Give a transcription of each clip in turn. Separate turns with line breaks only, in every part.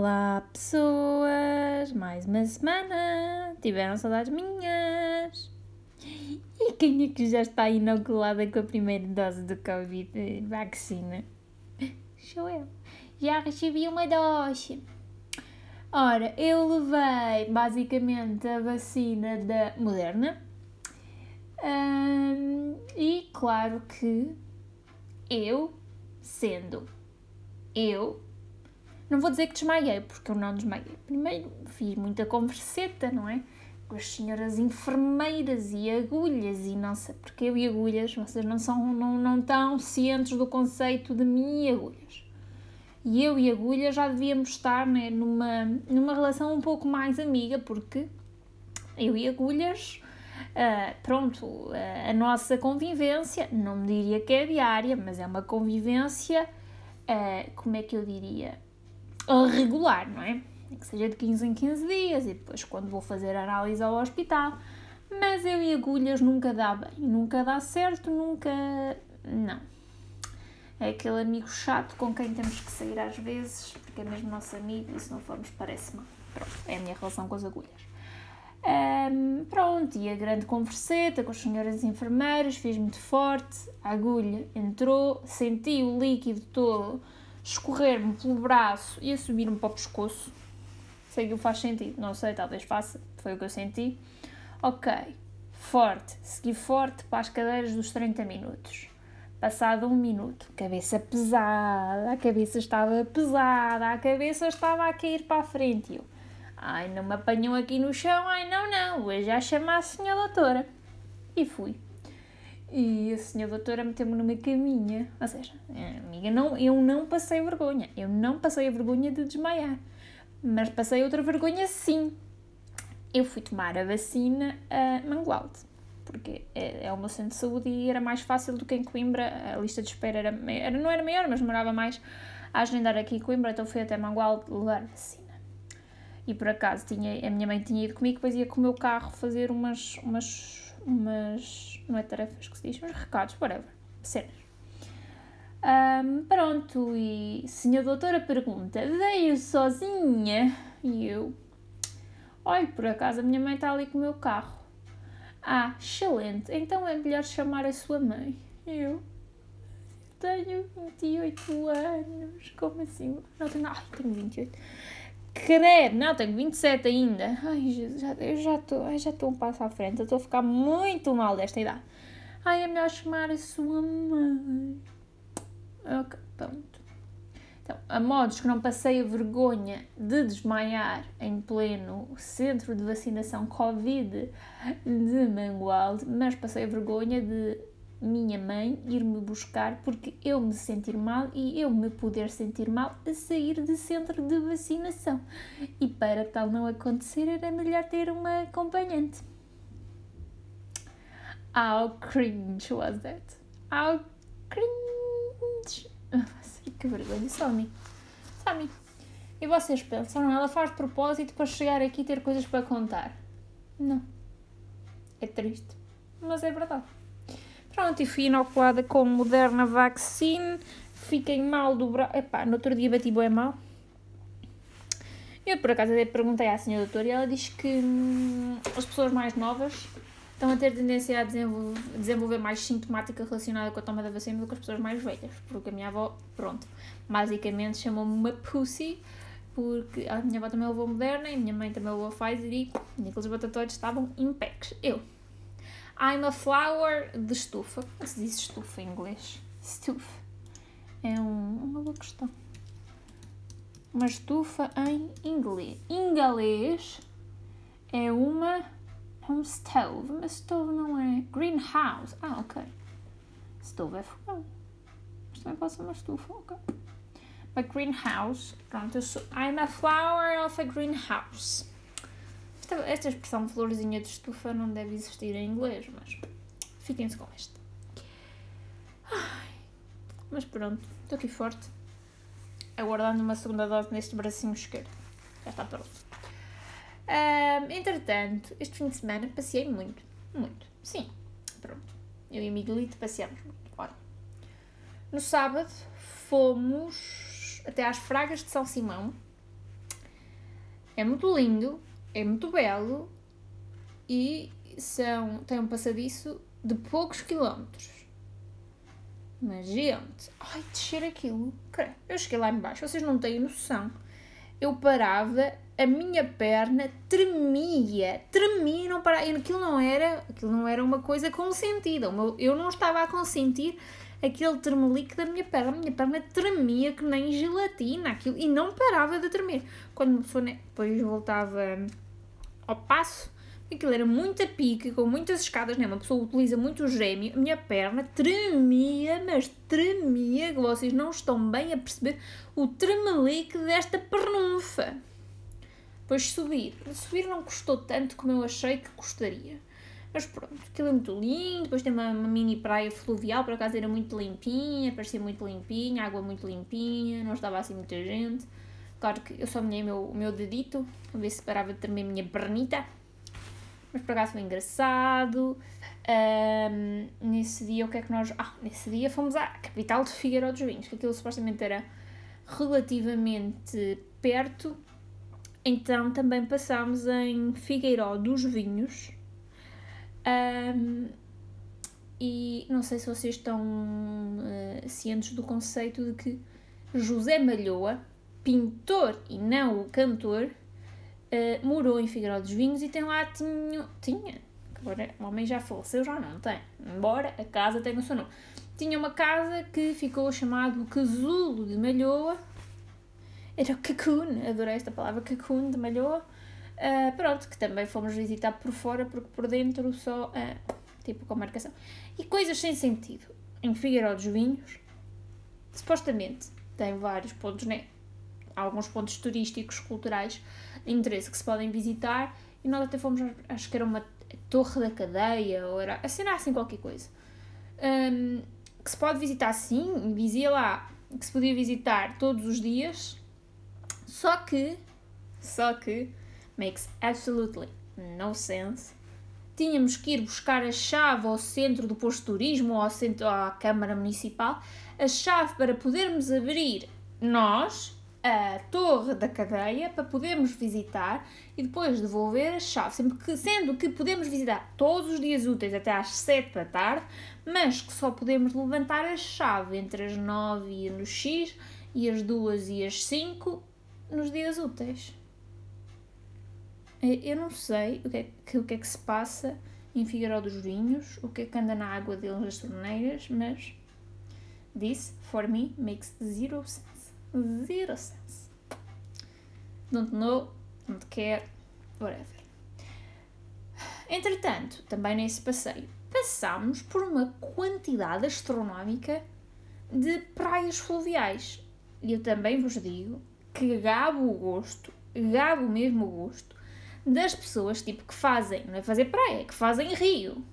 Olá pessoas, mais uma semana, tiveram saudades minhas? E quem é que já está inoculada com a primeira dose de Covid vacina? Sou eu, já recebi uma dose. Ora, eu levei basicamente a vacina da Moderna e claro que eu, sendo eu, não vou dizer que desmaiei, porque eu não desmaiei. Primeiro fiz muita converseta, não é? Com as senhoras enfermeiras e agulhas e não sei porque eu e agulhas, vocês não são, não, não estão cientes do conceito de mim e agulhas. E eu e agulhas já devíamos estar né, numa, numa relação um pouco mais amiga, porque eu e agulhas, uh, pronto, uh, a nossa convivência, não me diria que é diária, mas é uma convivência, uh, como é que eu diria? Regular, não é? Que seja de 15 em 15 dias e depois quando vou fazer análise ao hospital. Mas eu e agulhas nunca dá bem, nunca dá certo, nunca. Não. É aquele amigo chato com quem temos que sair às vezes, porque é mesmo nosso amigo e se não formos parece mal. Pronto, é a minha relação com as agulhas. Um, pronto, e a grande converseta com as senhoras enfermeiras fez muito forte, a agulha entrou, senti o líquido todo escorrer-me pelo braço e a subir-me para o pescoço. Sei que faz sentido, não sei, talvez faça, foi o que eu senti. Ok, forte, segui forte para as cadeiras dos 30 minutos. Passado um minuto, cabeça pesada, a cabeça estava pesada, a cabeça estava a cair para a frente. Eu, ai, não me apanham aqui no chão, ai, não, não, vou já chamar a senhora doutora. E fui. E a senhora doutora meteu-me numa caminha. Ou seja, amiga, não, eu não passei vergonha. Eu não passei a vergonha de desmaiar. Mas passei outra vergonha sim. Eu fui tomar a vacina a Mangualde. Porque é, é o meu centro de saúde e era mais fácil do que em Coimbra. A lista de espera era, era não era maior, mas demorava mais a agendar aqui em Coimbra. Então fui até Mangualde levar a vacina. E por acaso tinha, a minha mãe tinha ido comigo, depois ia com o meu carro fazer umas, umas umas. não é tarefas que se diz, uns recados, whatever, cenas. Um, pronto, e senhor doutora pergunta: veio sozinha? E eu: olha, por acaso a minha mãe está ali com o meu carro. Ah, excelente, então é melhor chamar a sua mãe. Eu tenho 28 anos, como assim? Não tenho, ai, tenho 28. Credo, não, tenho 27 ainda. Ai, Jesus, já, eu já estou já estou um passo à frente. Eu estou a ficar muito mal desta idade. Ai, é melhor chamar a sua mãe. Ok, pronto. Então, a modos que não passei a vergonha de desmaiar em pleno centro de vacinação Covid de Mangualde, mas passei a vergonha de minha mãe ir-me buscar porque eu me sentir mal e eu me poder sentir mal a sair de centro de vacinação. E para tal não acontecer era melhor ter uma acompanhante. How cringe was that? How cringe! que vergonha, só a mim. Só a mim. E vocês pensam, ela faz de propósito para chegar aqui e ter coisas para contar? Não. É triste, mas é verdade. Pronto, e fui inoculada com Moderna Vaccine. Fiquei mal do braço. Epá, no outro dia bati bem mal. Eu, por acaso, até perguntei à senhora doutora e ela diz que hum, as pessoas mais novas estão a ter tendência a desenvolver, desenvolver mais sintomática relacionada com a toma da vacina do que as pessoas mais velhas. Porque a minha avó, pronto, basicamente chamou-me uma pussy, porque a minha avó também levou Moderna e a minha mãe também levou Pfizer e aqueles batatóides estavam impecs. Eu, I'm a flower de estufa. Como se diz estufa em inglês? Stuff. É um, uma boa questão. Uma estufa em inglês. Inglês é uma. É um stove. Mas stove não é. Greenhouse. Ah, ok. Stove é fogão. Mas também pode ser uma estufa, ok. But greenhouse. Pronto, eu sou. I'm a flower of a greenhouse. Esta, esta expressão florzinha de estufa não deve existir em inglês, mas fiquem-se com esta. Ai, mas pronto, estou aqui forte. Aguardando uma segunda dose neste bracinho esquerdo. Já está pronto. Um, entretanto, este fim de semana passei muito. Muito. Sim, pronto. Eu e o Miguelito passeamos muito. Olha. No sábado fomos até às Fragas de São Simão é muito lindo, é muito belo e são, tem um passadiço de poucos quilómetros. Mas, gente, ai, descer aquilo, eu cheguei lá embaixo, vocês não têm noção. Eu parava, a minha perna tremia, tremia, não parava. Aquilo não era, aquilo não era uma coisa consentida. Eu não estava a consentir aquele tremelique da minha perna. A minha perna tremia que nem gelatina aquilo, e não parava de tremer. Quando uma pessoa depois voltava ao passo, aquilo era muito a pique, com muitas escadas, né? uma pessoa utiliza muito o gêmeo, a minha perna tremia, mas tremia, que vocês não estão bem a perceber o tremelique desta pernunfa. Depois subir. Subir não custou tanto como eu achei que custaria. Mas pronto, aquilo é muito lindo. Depois tem uma, uma, mini praia fluvial, por acaso era muito limpinha, parecia muito limpinha, água muito limpinha, não estava assim muita gente. Claro que eu só molhei o meu, o meu dedito, a ver se parava de tremer a minha pernita. Mas por acaso foi engraçado. Um, nesse dia, o que é que nós. Ah, nesse dia fomos à capital de Figueiró dos Vinhos, que aquilo supostamente era relativamente perto. Então também passámos em Figueiró dos Vinhos um, e não sei se vocês estão uh, cientes do conceito de que José Malhoa, pintor e não o cantor, uh, morou em Figueiró dos Vinhos e tem lá tinha, tinha agora o homem já faleceu, já não tem, embora a casa tenha o seu nome. Tinha uma casa que ficou chamado Casulo de Malhoa, era o Cocoon, adorei esta palavra, Cocoon de Malhoa, Uh, pronto, que também fomos visitar por fora, porque por dentro só, uh, tipo, com marcação. E coisas sem sentido. Em Figueiró dos Vinhos, supostamente, tem vários pontos, né? Alguns pontos turísticos, culturais, de interesse que se podem visitar. E nós até fomos, acho que era uma torre da cadeia, ou era, assim, assim qualquer coisa. Um, que se pode visitar sim, dizia lá que se podia visitar todos os dias, só que, só que, makes absolutely no sense. Tínhamos que ir buscar a chave ao centro do posto de turismo ou ao centro, à Câmara Municipal, a chave para podermos abrir nós a torre da cadeia para podermos visitar e depois devolver a chave, sempre que, sendo que podemos visitar todos os dias úteis até às 7 da tarde, mas que só podemos levantar a chave entre as 9 e no X e as 2 e as 5 nos dias úteis. Eu não sei o que, é, que, o que é que se passa em Figueiró dos Vinhos, o que é que anda na água deles das torneiras, mas this, for me, makes zero sense. Zero sense. Don't know, don't care, whatever. Entretanto, também nesse passeio, passámos por uma quantidade astronómica de praias fluviais. E eu também vos digo que gabo o gosto, gabo mesmo o gosto das pessoas tipo que fazem, não é fazer praia, que fazem rio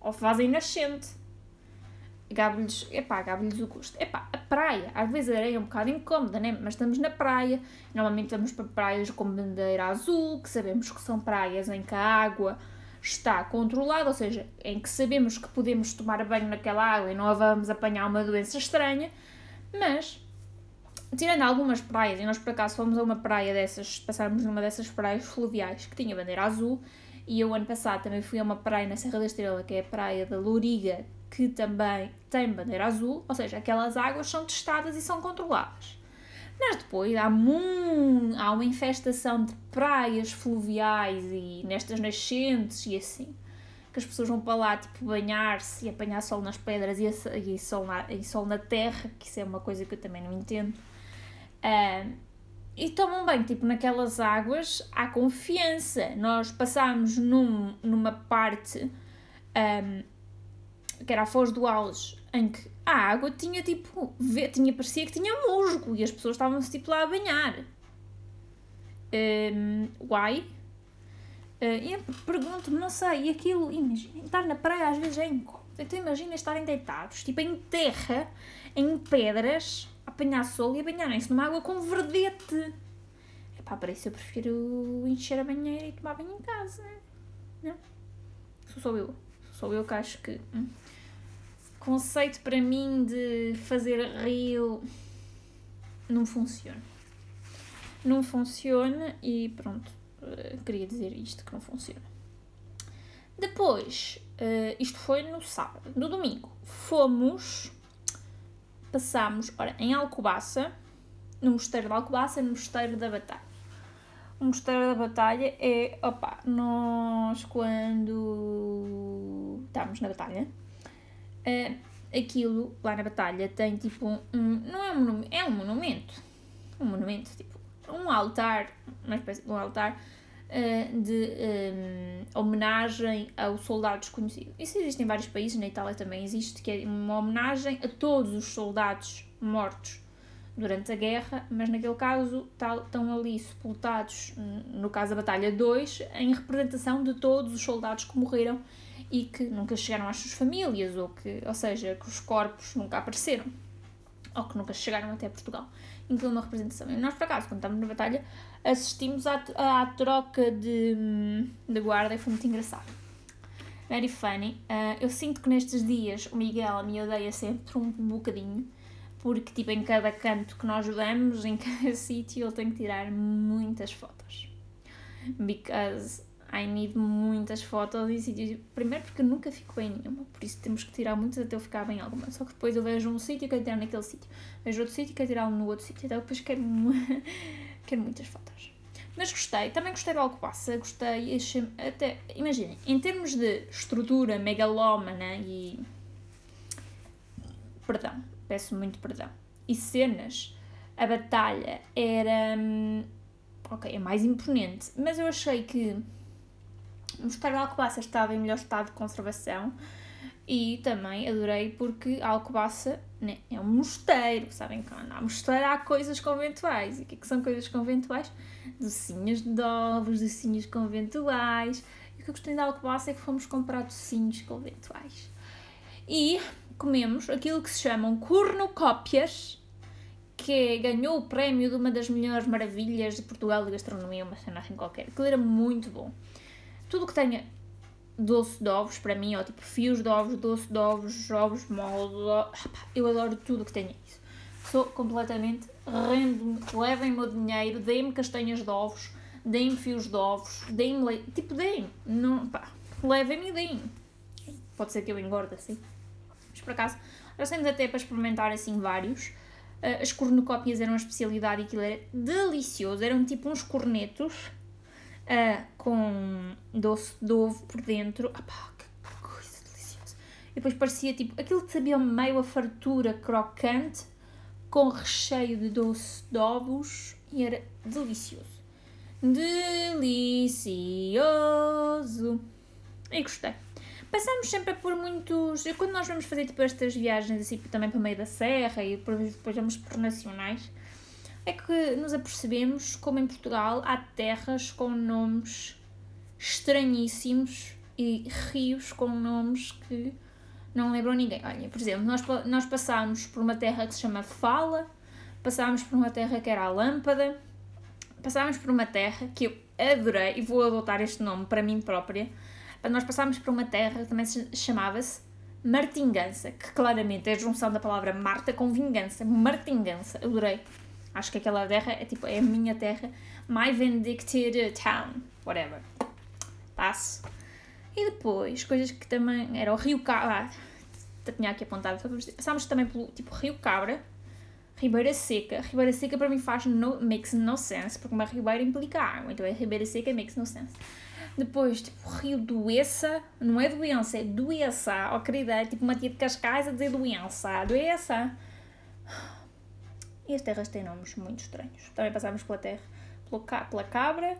ou fazem nascente. Gabo-lhes, epá, gabo-lhes o gosto. Epá, a praia, às vezes a areia é um bocado incómoda, né? mas estamos na praia, normalmente vamos para praias com bandeira azul, que sabemos que são praias em que a água está controlada, ou seja, em que sabemos que podemos tomar banho naquela água e não a vamos apanhar uma doença estranha, mas tirando algumas praias, e nós por acaso fomos a uma praia dessas, passámos numa dessas praias fluviais que tinha bandeira azul, e eu ano passado também fui a uma praia na Serra da Estrela, que é a praia da Louriga, que também tem bandeira azul, ou seja, aquelas águas são testadas e são controladas. Mas depois há, há uma infestação de praias fluviais e nestas nascentes e assim, que as pessoas vão para lá tipo banhar-se e apanhar sol nas pedras e, e, sol na, e sol na terra, que isso é uma coisa que eu também não entendo. E tomam bem, tipo, naquelas águas há confiança. Nós passámos num, numa parte um, que era a Foz do Alves, em que a água tinha tipo, tinha, parecia que tinha musgo e as pessoas estavam-se tipo lá a banhar. Um, why? Uh, pergunto-me, não sei, e aquilo, imagina, estar na praia às vezes é incómodo. Então imagina estarem deitados, tipo em terra, em pedras, apanhar sol e banharem-se numa água com verdete. Epá, para isso eu prefiro encher a banheira e tomar banho em casa. Não? Sou só eu. Sou eu que acho que. Hum. Conceito para mim de fazer rio não funciona. não funciona e pronto, uh, queria dizer isto que não funciona. Depois, uh, isto foi no sábado, no domingo, fomos, passámos, ora, em Alcobaça, no Mosteiro da Alcobaça, no Mosteiro da Batalha. O Mosteiro da Batalha é, opa, nós quando estávamos na batalha, uh, aquilo lá na batalha tem tipo um, não é um monumento, é um monumento, um monumento, tipo, um altar, uma espécie de um altar uh, de um, homenagem ao soldado desconhecido. Isso existe em vários países, na Itália também existe, que é uma homenagem a todos os soldados mortos durante a guerra, mas naquele caso estão ali sepultados, no caso da Batalha 2, em representação de todos os soldados que morreram e que nunca chegaram às suas famílias, ou, que, ou seja, que os corpos nunca apareceram, ou que nunca chegaram até Portugal. Inclui uma representação. E nós, por acaso, quando estávamos na batalha, assistimos à, à troca de, de guarda e foi muito engraçado. Very funny. Uh, eu sinto que nestes dias o Miguel me odeia sempre um bocadinho, porque tipo em cada canto que nós damos, em cada sítio, ele tem que tirar muitas fotos. Because I need muitas fotos e sítios. Primeiro porque eu nunca fico bem nenhuma, por isso temos que tirar muitas até eu ficar bem alguma. Só que depois eu vejo um sítio e quero tirar naquele sítio. Vejo outro sítio e quero tirar no outro sítio. Então depois quero, quero muitas fotos. Mas gostei, também gostei do Alcobaça, gostei, até, imaginem, em termos de estrutura megalómana e, perdão, peço muito perdão, e cenas, a batalha era, hum, ok, é mais imponente, mas eu achei que o de Alcobaça estava em melhor estado de conservação e também adorei porque Alcobaça né, é um mosteiro, sabem que há mosteiro há coisas conventuais. E o que, é que são coisas conventuais? Docinhos de ovos, docinhos conventuais. E o que eu gostei da Alcobaça é que fomos comprar docinhos conventuais. E comemos aquilo que se chamam cornucópias, que ganhou o prémio de uma das melhores maravilhas de Portugal de gastronomia, uma cena assim qualquer. Aquilo era muito bom tudo que tenha doce de ovos, para mim, ó, tipo fios de ovos, doce de ovos, ovos moles, eu adoro tudo que tenha isso. Sou completamente rendo-me, levem-me o dinheiro, deem-me castanhas de ovos, deem-me fios de ovos, deem-me leite, tipo, deem não, pá, levem-me e deem Pode ser que eu engorde assim. Mas por acaso, temos até para experimentar assim vários. Uh, as cornucópias eram uma especialidade e aquilo era delicioso, eram tipo uns cornetos uh, com doce de ovo por dentro. Opá, que coisa deliciosa. E depois parecia tipo aquilo que sabia meio a fartura crocante com recheio de doce de ovos e era delicioso. Delicioso! E gostei. Passamos sempre por muitos. Quando nós vamos fazer tipo estas viagens assim também para o meio da serra e depois vamos por nacionais, é que nos apercebemos como em Portugal há terras com nomes estranhíssimos e rios com nomes que não lembram ninguém. Olha, por exemplo, nós, nós passámos por uma terra que se chama Fala, passámos por uma terra que era a Lâmpada, passámos por uma terra que eu adorei e vou adotar este nome para mim própria. Nós passámos por uma terra que também chamava-se Martingança, que claramente é a junção da palavra Marta com vingança. Martingança, adorei. Acho que aquela terra é tipo, é a minha terra. My Vindicted Town. Whatever. Passo. E depois, coisas que também. Era o Rio Cabra. Ah, tinha aqui apontado. Passámos também pelo tipo Rio Cabra. Ribeira Seca. Ribeira Seca para mim faz no, makes no sense, porque uma ribeira implica água, então é Ribeira Seca makes no sense. Depois, tipo, Rio Doença, não é doença, é doença, oh querida, é tipo uma tia de Cascais a dizer doença, doença. E as terras têm nomes muito estranhos. Também passámos pela terra, pela cabra.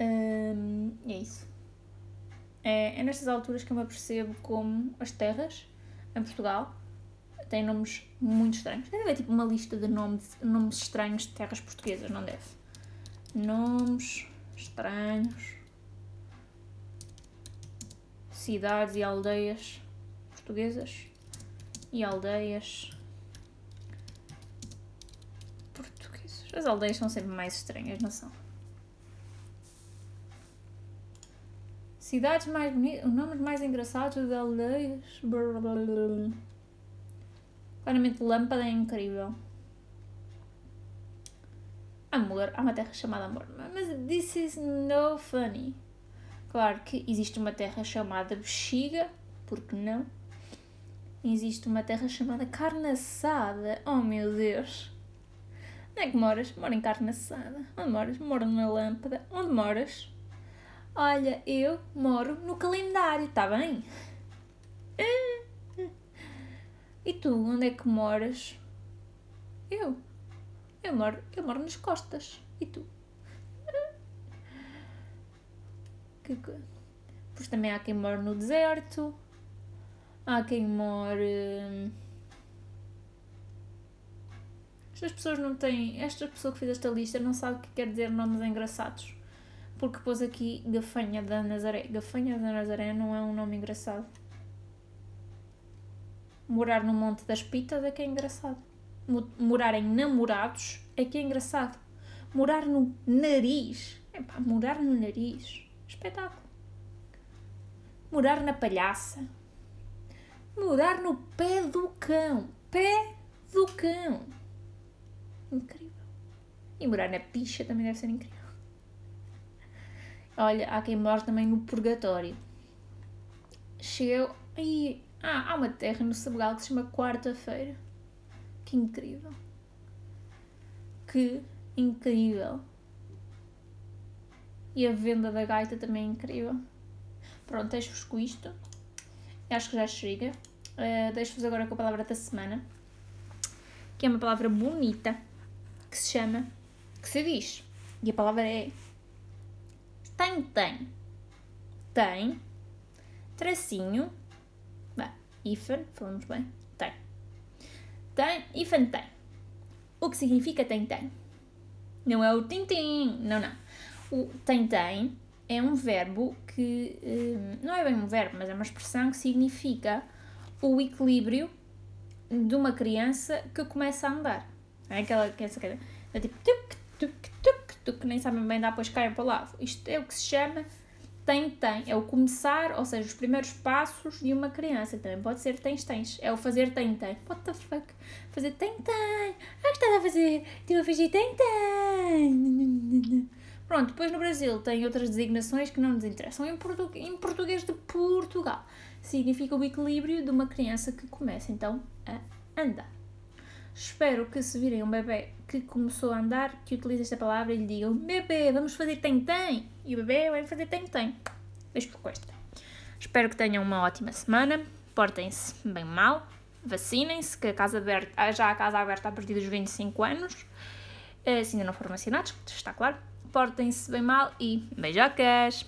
Hum, é isso. É, é nestas alturas que eu me apercebo como as terras em Portugal têm nomes muito estranhos. Deve haver tipo uma lista de nomes, nomes estranhos de terras portuguesas, não deve? Nomes estranhos. Cidades e aldeias portuguesas. E aldeias As aldeias são sempre mais estranhas, não são? Cidades mais bonitas, nomes mais engraçados de aldeias. Claramente, lâmpada é incrível. amor, há uma terra chamada amor. Mas this is no funny. Claro que existe uma terra chamada bexiga, porque não? Existe uma terra chamada carne assada. Oh meu Deus! Onde é que moras? Moro em carne assada. Onde moras? Moro numa lâmpada. Onde moras? Olha, eu moro no calendário, tá bem? E tu, onde é que moras? Eu. Eu moro, eu moro nas costas. E tu? Que Pois também há quem mora no deserto. Há quem mora. Estas pessoas não têm. Esta pessoa que fez esta lista não sabe o que quer dizer nomes engraçados. Porque pôs aqui Gafanha da Nazaré. Gafanha da Nazaré não é um nome engraçado. Morar no Monte das Pitas é que é engraçado. Morar em namorados é que é engraçado. Morar no nariz. Epá, morar no nariz. Espetáculo. Morar na palhaça. Morar no pé do cão. Pé do cão. Incrível. E morar na picha também deve ser incrível. Olha, há quem mora também no purgatório. Chegou. Ai, ah, há uma terra no Senegal que se chama Quarta-feira. Que incrível. Que incrível. E a venda da gaita também é incrível. Pronto, deixo-vos com isto. Acho que já chega. Uh, deixo-vos agora com a palavra da semana. Que é uma palavra bonita. Que se chama. Que se diz. E a palavra é. Tem, tem. Tem. Tracinho Ifan, falamos bem? Tem. Tem, Ifan tem. O que significa tem, tem. Não é o tim-tim, não, não. O tem, tem é um verbo que, hum, não é bem um verbo, mas é uma expressão que significa o equilíbrio de uma criança que começa a andar. É aquela criança que é tipo tuk, tuk, tuk, tuk, nem sabem bem dar, depois cai para lado. Isto é o que se chama tem, tem. É o começar, ou seja, os primeiros passos de uma criança. Também pode ser tens, tens. É o fazer tem, tem. What the fuck? Fazer tem, tem. O que estás a fazer? Estive a fazer tem, tem. Pronto, depois no Brasil tem outras designações que não nos interessam. Em, portu em português de Portugal significa o equilíbrio de uma criança que começa então a andar. Espero que se virem um bebê que começou a andar, que utilize esta palavra e lhe digam bebê, vamos fazer tem-tem. E o bebê vai fazer tem-tem. Deixo por esta. Espero que tenham uma ótima semana. Portem-se bem mal. Vacinem-se, que a casa aberta, já a casa aberta a partir dos 25 anos. Eh, se ainda não foram vacinados, está claro. Portem-se bem mal e beijocas!